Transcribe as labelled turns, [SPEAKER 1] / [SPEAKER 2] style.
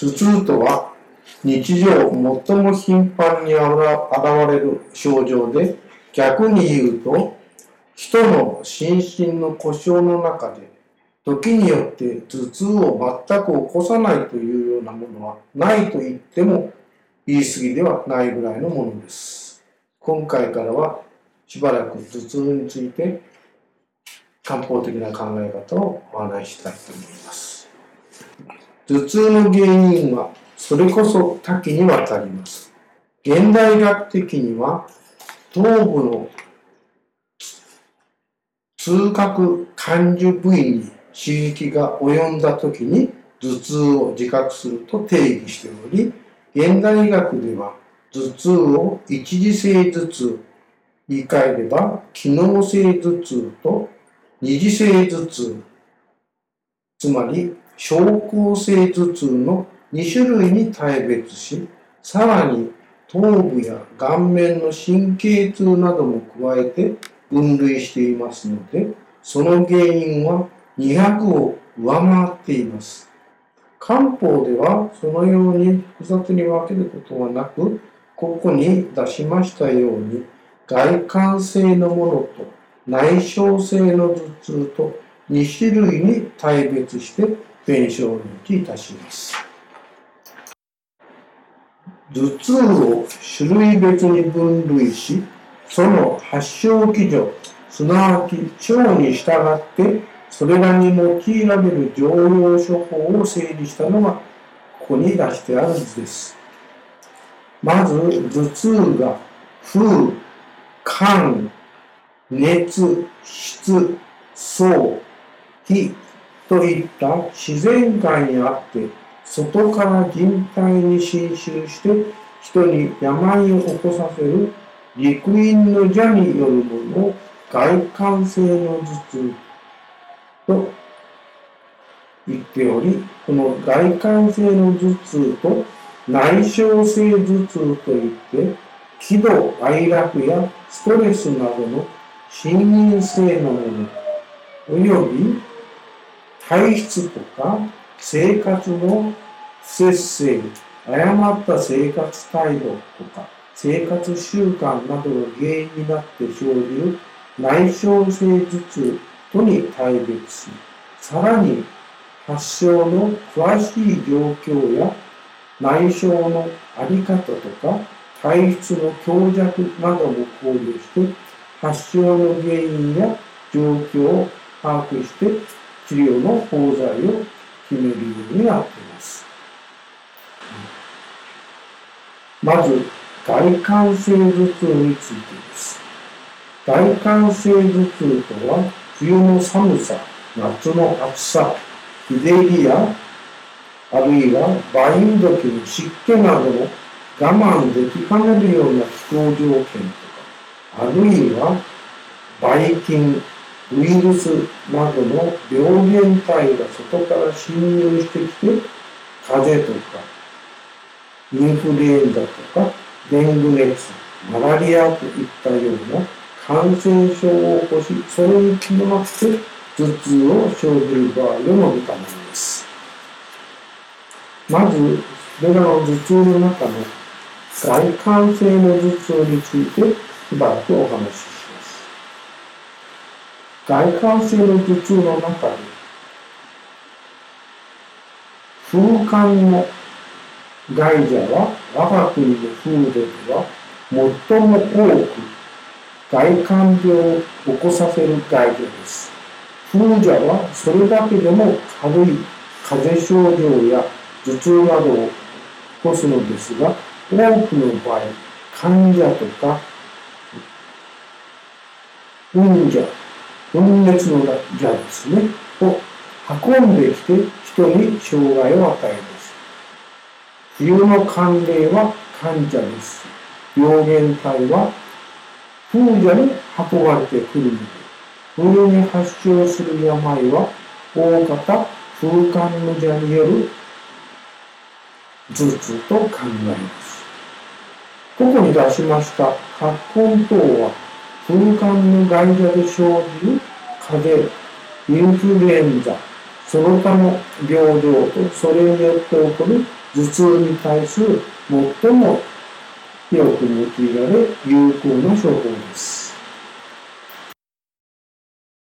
[SPEAKER 1] 頭痛とは日常最も頻繁に現れる症状で逆に言うと人の心身の故障の中で時によって頭痛を全く起こさないというようなものはないと言っても言い過ぎではないぐらいのものです。今回からはしばらく頭痛について漢方的な考え方をお話ししたいと思います。頭痛の原因はそれこそ多岐にわたります。現代学的には頭部の痛覚感受部位に刺激が及んだ時に頭痛を自覚すると定義しており、現代医学では頭痛を一時性頭痛、言い換えれば機能性頭痛と二次性頭痛、つまり症候性頭痛の2種類に大別し、さらに頭部や顔面の神経痛なども加えて分類していますので、その原因は200を上回っています。漢方ではそのように複雑に分けることはなく、ここに出しましたように、外観性のものと内傷性の頭痛と2種類に大別して弁証をいたします。頭痛を種類別に分類し、その発症基準、すなわち腸に従ってそれらに用いられる常用処方を整理したのがここに出してある図です。まず頭痛が風、寒、熱、湿、燥、気といった自然界にあって外から人体に侵襲して人に病を起こさせる陸陰の邪によるものを外観性の頭痛と言っており、この外観性の頭痛と内傷性頭痛といって、喜怒哀楽やストレスなどの心因性のもの、および体質とか生活の節制、誤った生活態度とか生活習慣などの原因になって生じる内傷性頭痛とに対別し、さらに発症の詳しい状況や内傷のあり方とか体質の強弱なども考慮して発症の原因や状況を把握して治療の方剤を決めるようになっています。まず、外感性頭痛についてです。外感性頭痛とは、冬の寒さ、夏の暑さ、日照りや、あるいは梅雨時の湿気などの我慢できかねるような気候条件とか、あるいは、ばい菌、ウイルスなどの病原体が外から侵入してきて、風邪とか、インフルエンザとか、デング熱、マラリアといったような感染症を起こし、それに伴って頭痛を生じる場合を述べたものです。まず、それらの頭痛の中の外感性の頭痛についてしばらくお話しします。外感性の頭痛の中で、風寒の外者は我が国の風土では最も多く外感病を起こさせる外病です。風邪はそれだけでも軽い風邪症状や頭痛などを起こすのですが、多くの場合、患者とか、運者、分熱の者ですね、を運んできて人に障害を与えます。冬の寒冷は患者です。病原体は風邪に運ばれてくるので、冬に発症する病は、大方、風寒の邪による頭痛と考えます。ここに出しました葛根等は、空間の外邪で生じる風邪、インフルエンザ、その他の病状とそれによって起こる頭痛に対する最も広く用いられ有効な処方です。